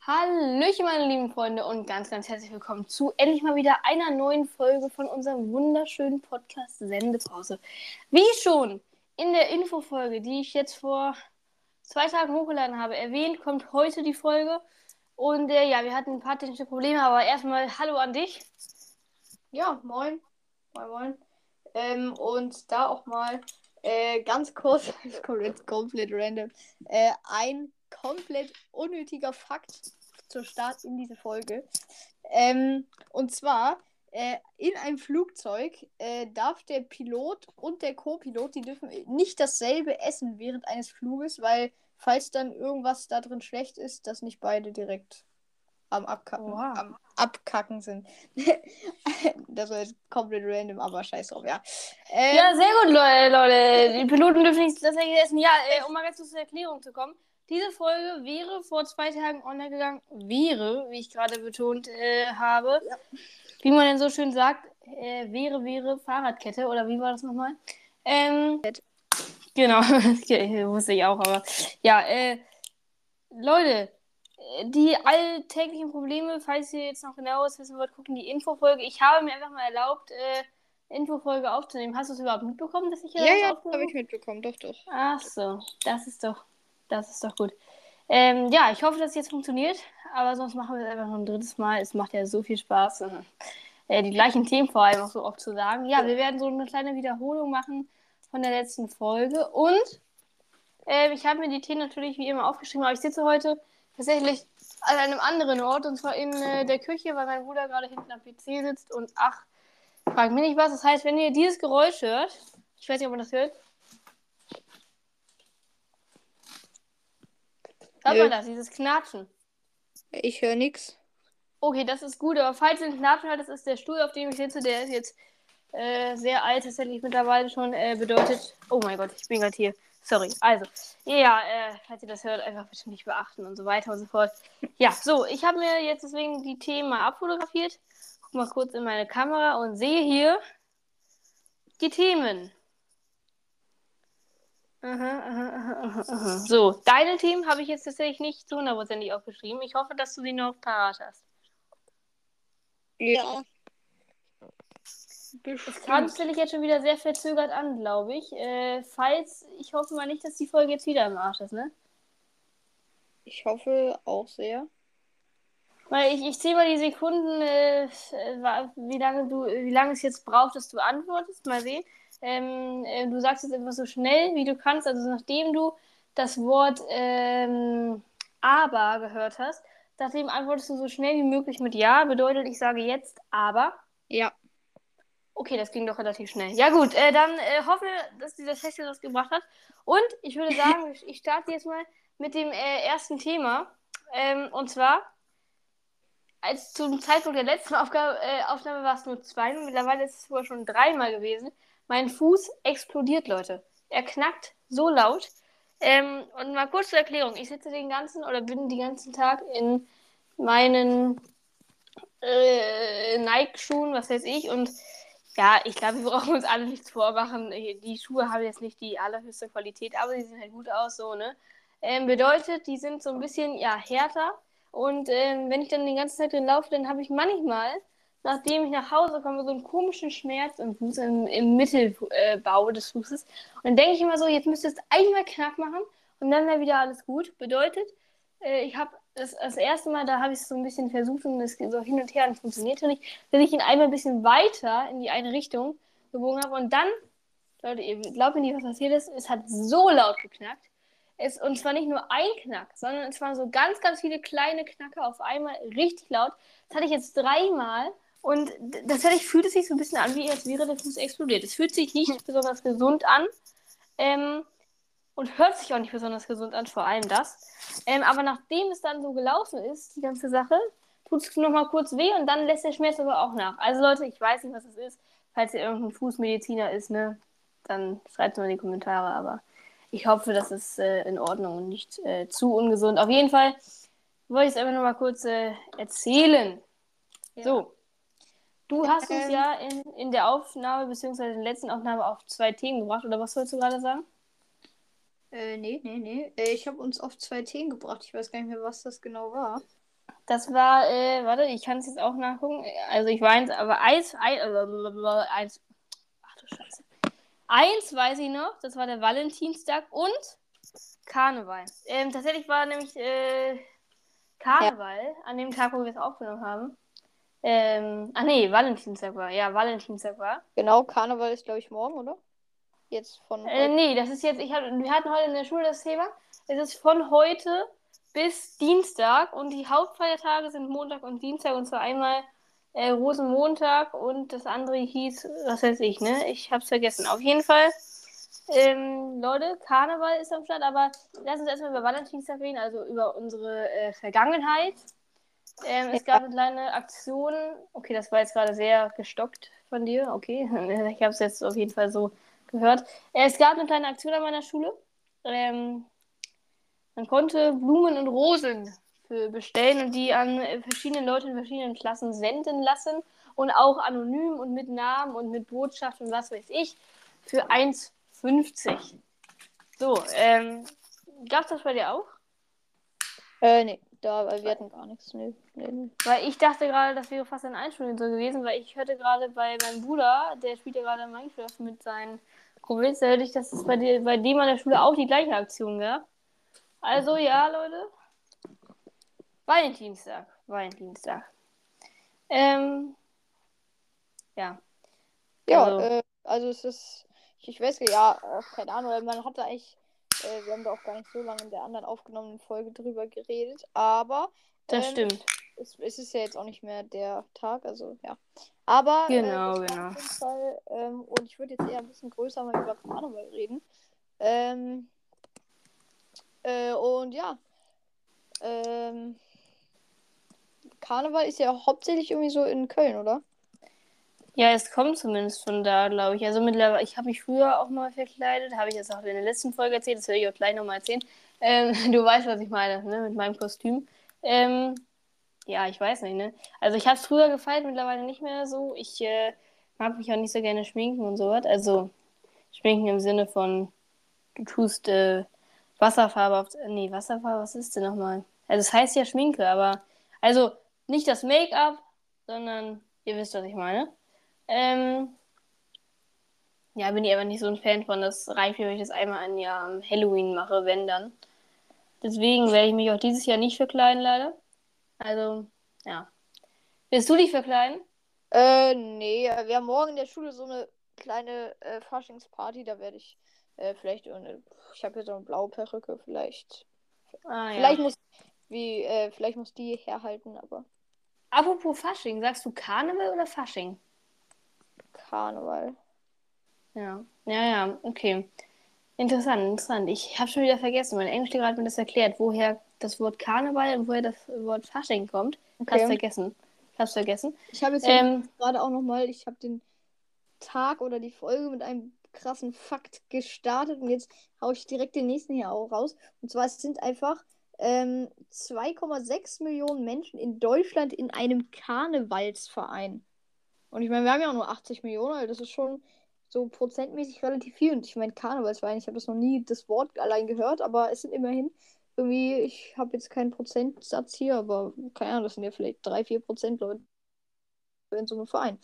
Hallöchen, meine lieben Freunde, und ganz, ganz herzlich willkommen zu endlich mal wieder einer neuen Folge von unserem wunderschönen Podcast Sendepause. Wie schon in der Infofolge, die ich jetzt vor zwei Tagen hochgeladen habe, erwähnt, kommt heute die Folge. Und äh, ja, wir hatten ein paar technische Probleme, aber erstmal Hallo an dich. Ja, moin. Moin, moin. Ähm, und da auch mal äh, ganz kurz, komplett, komplett random, äh, ein komplett unnötiger Fakt zur Start in diese Folge. Ähm, und zwar, äh, in einem Flugzeug äh, darf der Pilot und der Co-Pilot, die dürfen nicht dasselbe essen während eines Fluges, weil falls dann irgendwas da drin schlecht ist, dass nicht beide direkt am Abkacken, Oha. am Abkacken sind. das war jetzt komplett random, aber scheiß drauf, ja. Ähm, Ja, sehr gut, Le- Leute. Die Piloten dürfen nicht das essen. Ja, äh, um mal ganz kurz zur Erklärung zu kommen. Diese Folge wäre vor zwei Tagen online gegangen. Wäre, wie ich gerade betont äh, habe. Ja. Wie man denn so schön sagt, äh, wäre, wäre Fahrradkette. Oder wie war das nochmal? Ähm, genau, wusste ich auch, aber ja, äh, Leute, die alltäglichen Probleme, falls ihr jetzt noch genaueres wissen wollt, gucken die Infofolge. Ich habe mir einfach mal erlaubt, äh, Infofolge aufzunehmen. Hast du es überhaupt mitbekommen, dass ich hier ja, was ja, habe ich mitbekommen, doch, doch. Ach so, das ist doch, das ist doch gut. Ähm, ja, ich hoffe, dass es jetzt funktioniert, aber sonst machen wir es einfach noch ein drittes Mal. Es macht ja so viel Spaß, äh, die gleichen Themen vor allem auch so oft zu sagen. Ja, wir werden so eine kleine Wiederholung machen von der letzten Folge und ähm, ich habe mir die Themen natürlich wie immer aufgeschrieben, aber ich sitze heute tatsächlich an einem anderen Ort und zwar in äh, der Küche, weil mein Bruder gerade hinten am PC sitzt und ach, fragt mich nicht was. Das heißt, wenn ihr dieses Geräusch hört, ich weiß nicht, ob man das hört, Hört Nö. man das, dieses Knatschen? Ich höre nix. Okay, das ist gut, aber falls ihr ein Knatschen hört, das ist der Stuhl, auf dem ich sitze, der ist jetzt äh, sehr alt, tatsächlich mittlerweile schon, äh, bedeutet, oh mein Gott, ich bin gerade hier. Sorry. Also, ja, äh, falls ihr das hört, einfach bitte nicht beachten und so weiter und so fort. Ja, so, ich habe mir jetzt deswegen die Themen mal abfotografiert. Guck mal kurz in meine Kamera und sehe hier die Themen. So, deine Themen habe ich jetzt tatsächlich nicht zu hundertprozentig aufgeschrieben. Ich hoffe, dass du sie noch parat hast. Ja. Es kam stelle ich jetzt schon wieder sehr verzögert an, glaube ich. Äh, falls, ich hoffe mal nicht, dass die Folge jetzt wieder im Arsch ist, ne? Ich hoffe auch sehr. Weil ich, ich zähle mal die Sekunden, äh, wie lange du, wie lange es jetzt braucht, dass du antwortest. Mal sehen. Ähm, äh, du sagst jetzt einfach so schnell, wie du kannst. Also nachdem du das Wort ähm, aber gehört hast, nachdem antwortest du so schnell wie möglich mit ja. Bedeutet, ich sage jetzt aber. Ja. Okay, das ging doch relativ schnell. Ja gut, äh, dann äh, hoffe, dass dieser Test jetzt was gebracht hat. Und ich würde sagen, ich- starte jetzt mal mit dem äh, ersten Thema. Ähm, und zwar, als zum Zeitpunkt der letzten Aufgabe, äh, Aufnahme war es nur zwei, mittlerweile ist es wohl schon dreimal gewesen. Mein Fuß explodiert, Leute. Er knackt so laut. Ähm, und mal kurz zur Erklärung. Ich sitze den ganzen oder bin den ganzen Tag in meinen äh, Nike-Schuhen, was weiß ich. Und ja, ich glaube, wir brauchen uns alle nichts vormachen. Die Schuhe haben jetzt nicht die allerhöchste Qualität, aber sie sehen halt gut aus, so, ne? Ähm, bedeutet, die sind so ein bisschen, ja, härter. Und ähm, wenn ich dann die ganze Zeit drin laufe, dann habe ich manchmal, nachdem ich nach Hause komme, so einen komischen Schmerz im Fuß, im, im Mittelbau äh, des Fußes. Und dann denke ich immer so, jetzt müsste es einmal knack machen und dann wäre wieder alles gut. Bedeutet, äh, ich habe das, das erste Mal, da habe ich es so ein bisschen versucht und es geht so hin und her und funktionierte nicht, dass ich ihn einmal ein bisschen weiter in die eine Richtung gebogen habe und dann, Leute, ihr glaubt mir nicht, was passiert ist, es hat so laut geknackt. Es, und zwar nicht nur ein Knack, sondern es waren so ganz, ganz viele kleine Knacke auf einmal, richtig laut. Das hatte ich jetzt dreimal und tatsächlich fühlt es sich so ein bisschen an, wie als wäre der Fuß explodiert. Es fühlt sich nicht besonders gesund an ähm, und hört sich auch nicht besonders gesund an, vor allem das. Ähm, aber nachdem es dann so gelaufen ist, die ganze Sache, tut es nochmal kurz weh und dann lässt der Schmerz aber auch nach. Also Leute, ich weiß nicht, was es ist. Falls ihr irgendein Fußmediziner ist, ne, dann schreibt es mal in die Kommentare, aber ich hoffe, das ist äh, in Ordnung und nicht äh, zu ungesund. Auf jeden Fall wollte ich es einfach nur mal kurz äh, erzählen. Ja. So. Du hast uns Ähm. ja in, in der Aufnahme, beziehungsweise in der letzten Aufnahme auf zwei Themen gebracht, oder was wolltest du gerade sagen? Äh, nee, nee, nee. Äh, ich habe uns auf zwei Themen gebracht. Ich weiß gar nicht mehr, was das genau war. Das war, äh, warte, ich kann es jetzt auch nachgucken. Also ich weiß, aber eins, ein, äh, eins, ach du Scheiße. Eins weiß ich noch, das war der Valentinstag und Karneval. Ähm, tatsächlich war nämlich äh, Karneval ja. an dem Tag, wo wir es aufgenommen haben. Ähm, ach nee, Valentinstag war. Ja, Valentinstag war. Genau, Karneval ist, glaube ich, morgen, oder? Jetzt von. Äh, nee, das ist jetzt, ich hab, wir hatten heute in der Schule das Thema. Es ist von heute bis Dienstag und die Hauptfeiertage sind Montag und Dienstag und zwar einmal äh, Rosenmontag und das andere hieß, was weiß ich, ne? Ich hab's vergessen. Auf jeden Fall, ähm, Leute, Karneval ist am Start, aber lass uns erstmal über Valentinstag reden, also über unsere äh, Vergangenheit. Ähm, es gab eine kleine Aktion. Okay, das war jetzt gerade sehr gestockt von dir. Okay, ich habe es jetzt auf jeden Fall so gehört. Äh, es gab eine kleine Aktion an meiner Schule. Ähm, man konnte Blumen und Rosen bestellen und die an verschiedene Leute in verschiedenen Klassen senden lassen und auch anonym und mit Namen und mit Botschaft und was weiß ich für 1,50. So, ähm, gab es das bei dir auch? Äh, nee. Da, weil wir hatten gar nichts. Nee, nee. Weil ich dachte gerade, das wäre fast ein Einschulung so gewesen, weil ich hörte gerade bei meinem Bruder, der spielt ja gerade Minecraft mit seinen Kumpels, da hörte ich, dass es bei, dir, bei dem an der Schule auch die gleiche Aktion gab. Also ja, Leute. Valentinstag. Valentinstag. Ähm. Ja. Ja, also, äh, also es ist. Ich, weiß ja, äh, keine Ahnung, man hatte eigentlich äh, wir haben da auch gar nicht so lange in der anderen aufgenommenen Folge drüber geredet, aber. Das ähm, stimmt. Es, es, ist ja jetzt auch nicht mehr der Tag, also ja. Aber. Genau, äh, genau. Jeden Fall, ähm, und ich würde jetzt eher ein bisschen größer mal über Karneval reden. Ähm, äh, und ja. Ähm, Karneval ist ja hauptsächlich irgendwie so in Köln, oder? Ja, es kommt zumindest von da, glaube ich. Also mittlerweile, ich habe mich früher auch mal verkleidet, habe ich das auch in der letzten Folge erzählt, das werde ich auch gleich nochmal erzählen. Ähm, du weißt, was ich meine, ne, mit meinem Kostüm. Ähm, ja, ich weiß nicht, ne? Also ich habe es früher gefeiert, mittlerweile nicht mehr so. Ich äh, mag mich auch nicht so gerne schminken und sowas. Also schminken im Sinne von, du tust äh, Wasserfarbe auf. Nee, Wasserfarbe, was ist denn nochmal? Also es heißt ja Schminke, aber. Also nicht das Make-up, sondern ihr wisst, was ich meine. Ähm, ja, bin ich aber nicht so ein Fan von. Das reicht mir, wenn ich das einmal ein Jahr am Halloween mache, wenn dann. Deswegen werde ich mich auch dieses Jahr nicht verkleiden, leider. Also, ja. Willst du dich verkleiden? Äh, nee. Wir haben morgen in der Schule so eine kleine äh, Faschingsparty. Da werde ich äh, vielleicht. Eine, ich habe hier so eine blaue Perücke. Vielleicht. Ah, vielleicht ja. muss. Wie, äh, vielleicht muss die herhalten, aber. Apropos Fasching, sagst du Karneval oder Fasching? Karneval. Ja, ja, ja, okay. Interessant, interessant. Ich habe schon wieder vergessen. Mein Englischlehrer hat mir das erklärt, woher das Wort Karneval und woher das Wort Fasching kommt. Okay. Hast vergessen. Hast vergessen. Ich habe jetzt ähm, gerade auch nochmal, ich habe den Tag oder die Folge mit einem krassen Fakt gestartet und jetzt haue ich direkt den nächsten hier auch raus. Und zwar es sind einfach ähm, 2,6 Millionen Menschen in Deutschland in einem Karnevalsverein. Und ich meine, wir haben ja auch nur 80 Millionen, also das ist schon so prozentmäßig relativ viel. Und ich meine, Karnevalswein, ich habe das noch nie das Wort allein gehört, aber es sind immerhin irgendwie, ich habe jetzt keinen Prozentsatz hier, aber keine Ahnung, das sind ja vielleicht 3, 4 Prozent Leute in so einem Verein.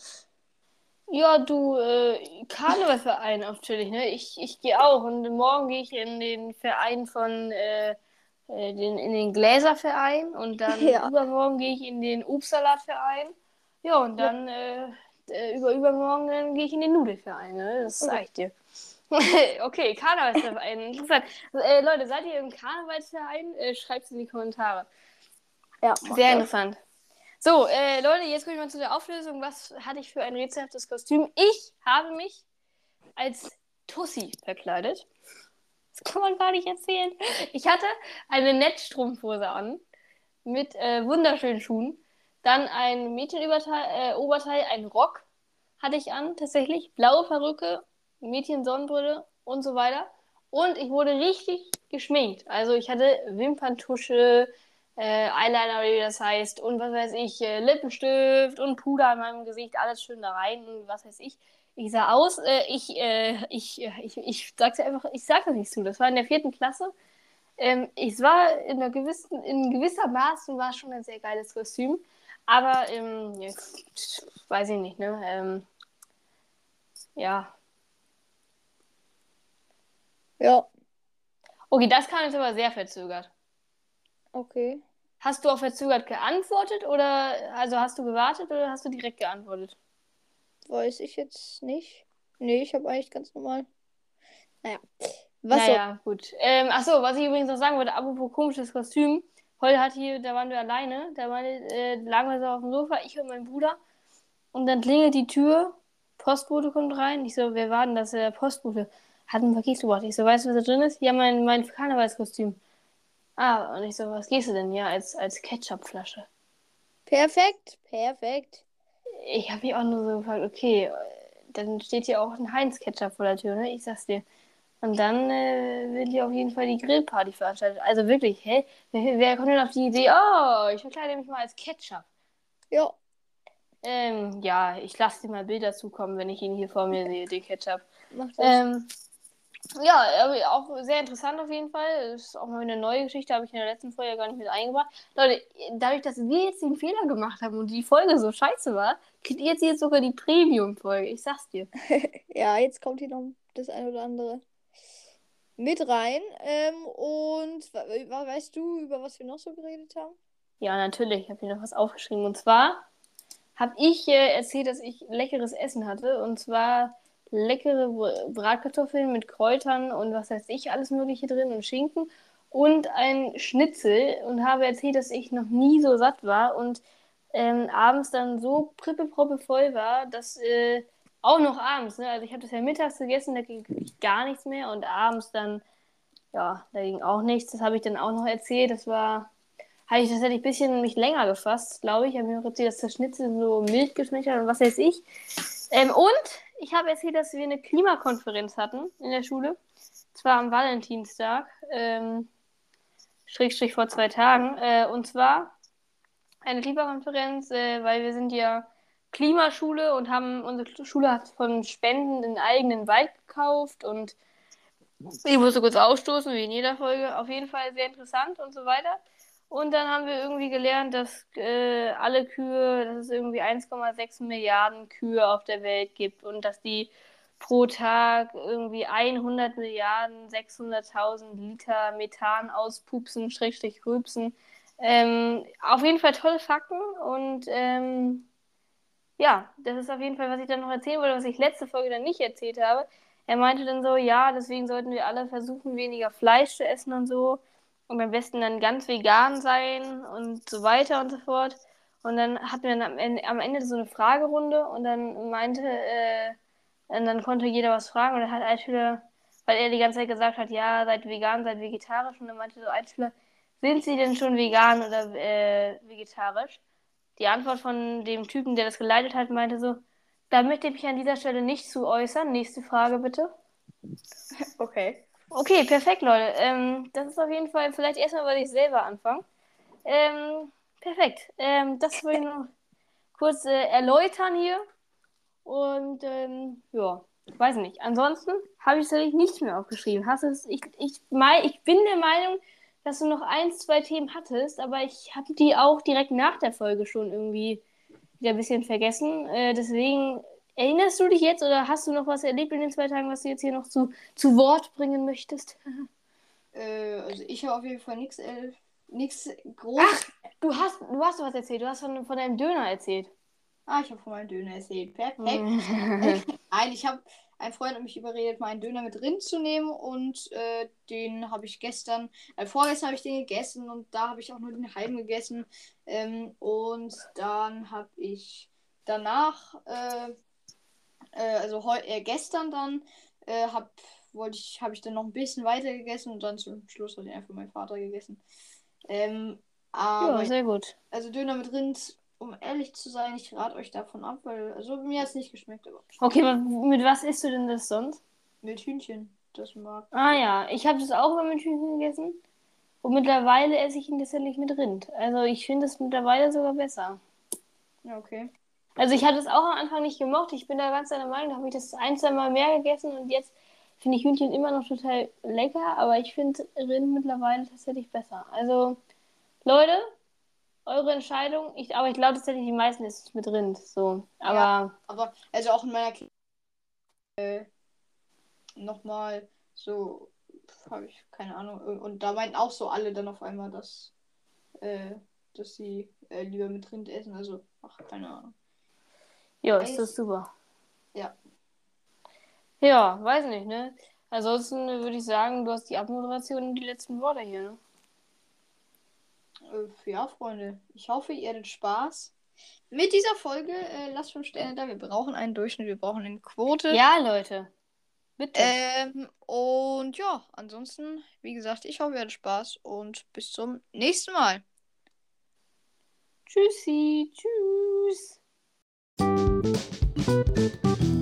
Ja, du, äh, Karnevalverein natürlich, ne? Ich, ich gehe auch und morgen gehe ich in den Verein von, äh, äh den, in den Gläserverein und dann ja. übermorgen gehe ich in den Obstsalatverein. Ja, und dann ja. Äh, über übermorgen gehe ich in den Nudelverein. Ne? Das okay. sag ich dir. okay, Karnevalsverein. Interessant. Äh, Leute, seid ihr im Karnevalsverein? Äh, Schreibt es in die Kommentare. Ja. Sehr interessant. So, äh, Leute, jetzt komme ich mal zu der Auflösung. Was hatte ich für ein rätselhaftes Kostüm? Ich habe mich als Tussi verkleidet. Das kann man gar nicht erzählen. Ich hatte eine Netzstrumpfhose an mit äh, wunderschönen Schuhen. Dann ein Mädchenoberteil, äh, Oberteil, ein Rock hatte ich an, tatsächlich. Blaue Perücke, Mädchensonnenbrille und so weiter. Und ich wurde richtig geschminkt. Also ich hatte Wimperntusche, äh, Eyeliner, wie das heißt, und was weiß ich, äh, Lippenstift und Puder in meinem Gesicht, alles schön da rein und was weiß ich. Ich sah aus, äh, ich, äh, ich, äh, ich, ich sag's einfach, ich sag das nicht zu. Das war in der vierten Klasse. Ähm, es war in einer gewissen, in gewisser Maßen war schon ein sehr geiles Kostüm. Aber ähm, jetzt weiß ich nicht, ne? Ähm, ja. Ja, Okay, das kam jetzt aber sehr verzögert. okay. Hast du auch verzögert geantwortet oder also hast du gewartet oder hast du direkt geantwortet? Weiß ich jetzt nicht. Nee, ich habe eigentlich ganz normal. Naja. Was naja, gut. Ähm, achso, was ich übrigens noch sagen wollte, apropos komisches Kostüm. Heute hat hier, da waren wir alleine, da waren, äh, lagen wir so auf dem Sofa, ich und mein Bruder. Und dann klingelt die Tür, Postbote kommt rein. Ich so, wer war denn das? Der Postbote hat ein Paket gebracht. Ich so, weißt du, was da drin ist? Ja, mein, mein Karnevalskostüm. Ah, und ich so, was gehst du denn? Ja, als, als Ketchupflasche. Perfekt, perfekt. Ich habe mich auch nur so gefragt, okay, dann steht hier auch ein Heinz-Ketchup vor der Tür, ne? Ich sag's dir. Und dann äh, will hier auf jeden Fall die Grillparty veranstaltet. Also wirklich, hä? Wer, wer kommt denn auf die Idee, oh, ich verkleide mich mal als Ketchup? Ja, Ähm, ja, ich lasse dir mal Bilder zukommen, wenn ich ihn hier vor mir sehe, den Ketchup. mach das. Ähm, ja, auch sehr interessant auf jeden Fall. Das ist auch mal eine neue Geschichte, habe ich in der letzten Folge gar nicht mit eingebracht. Leute, dadurch, dass wir jetzt den Fehler gemacht haben und die Folge so scheiße war, kriegt ihr jetzt, sogar die Premium-Folge. Ich sag's dir. ja, jetzt kommt hier noch das eine oder andere mit rein. Ähm, und weißt du, über was wir noch so geredet haben? Ja, natürlich, ich habe hier noch was aufgeschrieben. Und zwar habe ich äh, erzählt, dass ich leckeres Essen hatte. Und zwar leckere Br- Bratkartoffeln mit Kräutern und was weiß ich, alles Mögliche drin und Schinken. Und ein Schnitzel. Und habe erzählt, dass ich noch nie so satt war. Und ähm, abends dann so prippeproppe voll war, dass äh, auch noch abends, ne? Also ich habe das ja mittags gegessen, da ging gar nichts mehr und abends dann, ja, da ging auch nichts. Das habe ich dann auch noch erzählt. Das war, habe ich tatsächlich ein bisschen mich länger gefasst, glaube ich. Ich habe mir erzählt, dass das Schnitzel so mild geschmeckt hat und was weiß ich. Ähm, und ich habe erzählt, dass wir eine Klimakonferenz hatten in der Schule. Zwar am Valentinstag, ähm, Schrägstrich vor zwei Tagen. Äh, und zwar eine Klimakonferenz, äh, weil wir sind ja Klimaschule und haben unsere Schule hat von Spenden einen eigenen Wald gekauft und ich musste kurz ausstoßen, wie in jeder Folge. Auf jeden Fall sehr interessant und so weiter. Und dann haben wir irgendwie gelernt, dass äh, alle Kühe, dass es irgendwie 1,6 Milliarden Kühe auf der Welt gibt und dass die pro Tag irgendwie 100 Milliarden 600.000 Liter Methan auspupsen, Schrägstrich rülpsen. Ähm, auf jeden Fall tolle Fakten und ähm, ja, das ist auf jeden Fall, was ich dann noch erzählen wollte, was ich letzte Folge dann nicht erzählt habe. Er meinte dann so, ja, deswegen sollten wir alle versuchen, weniger Fleisch zu essen und so. Und am besten dann ganz vegan sein und so weiter und so fort. Und dann hatten wir dann am Ende, am Ende so eine Fragerunde und dann meinte, äh, und dann konnte jeder was fragen und dann hat ein Schüler, weil er die ganze Zeit gesagt hat, ja, seid vegan, seid vegetarisch. Und dann meinte so ein Schüler, sind Sie denn schon vegan oder äh, vegetarisch? Die Antwort von dem Typen, der das geleitet hat, meinte so, da möchte ich mich an dieser Stelle nicht zu äußern. Nächste Frage bitte. Okay. Okay, perfekt, Leute. Ähm, das ist auf jeden Fall vielleicht erstmal, weil ich selber anfange. Ähm, perfekt. Ähm, das wollte ich noch kurz äh, erläutern hier. Und ähm, ja, weiß nicht. Ansonsten habe ich tatsächlich nichts mehr aufgeschrieben. Hast es, ich, ich, mei- ich bin der Meinung, dass du noch ein, zwei Themen hattest, aber ich habe die auch direkt nach der Folge schon irgendwie wieder ein bisschen vergessen. Äh, deswegen erinnerst du dich jetzt oder hast du noch was erlebt in den zwei Tagen, was du jetzt hier noch zu, zu Wort bringen möchtest? Äh, also ich habe auf jeden Fall nichts äh, nichts groß. Du hast, du hast was erzählt. Du hast von, von deinem Döner erzählt. Ah, ich habe von meinem Döner erzählt. Perfekt. Nein, ich habe ein Freund hat mich überredet, meinen Döner mit Rind zu nehmen und äh, den habe ich gestern, äh, vorgestern habe ich den gegessen und da habe ich auch nur den halben gegessen ähm, und dann habe ich danach, äh, äh, also heu äh, gestern dann, äh, hab, wollte ich, habe ich dann noch ein bisschen weiter gegessen und dann zum Schluss hat ihn einfach mein Vater gegessen. Ähm, aber ja, sehr gut. also Döner mit Rind, um ehrlich zu sein, ich rate euch davon ab, weil also mir hat es nicht geschmeckt, aber Okay, mit was isst du denn das sonst? mit Hühnchen, das mag. Ah ja, ich habe das auch immer mit Hühnchen gegessen. Und mittlerweile esse ich ihn tatsächlich mit Rind. Also ich finde es mittlerweile sogar besser. Ja, okay. Also ich hatte es auch am Anfang nicht gemocht. Ich bin da ganz deiner Meinung. Da habe ich das ein, zwei Mal mehr gegessen und jetzt finde ich Hühnchen immer noch total lecker, aber ich finde Rind mittlerweile tatsächlich besser. Also, Leute, eure Entscheidung. Ich, aber ich glaube tatsächlich, die meisten ist es mit Rind. So. Aber. Ja, aber, also auch in meiner Kindheit äh, nochmal so, habe ich keine Ahnung. Und da meinten auch so alle dann auf einmal, dass, äh, dass sie äh, lieber mit Rind essen. Also, ach, keine Ahnung. Ja, ist das super. Ja. Ja, weiß nicht, ne? Ansonsten würde ich sagen, du hast die Abmoderation und die letzten Worte hier, ne? Äh, ja, Freunde. Ich hoffe, ihr hattet Spaß. Mit dieser Folge, äh, lasst fünf Sterne da. Wir brauchen einen Durchschnitt, wir brauchen eine Quote. Ja, Leute. Bitte. Ähm, und ja, ansonsten, wie gesagt, ich hoffe, ihr hattet Spaß und bis zum nächsten Mal. Tschüssi. Tschüss. Thank you.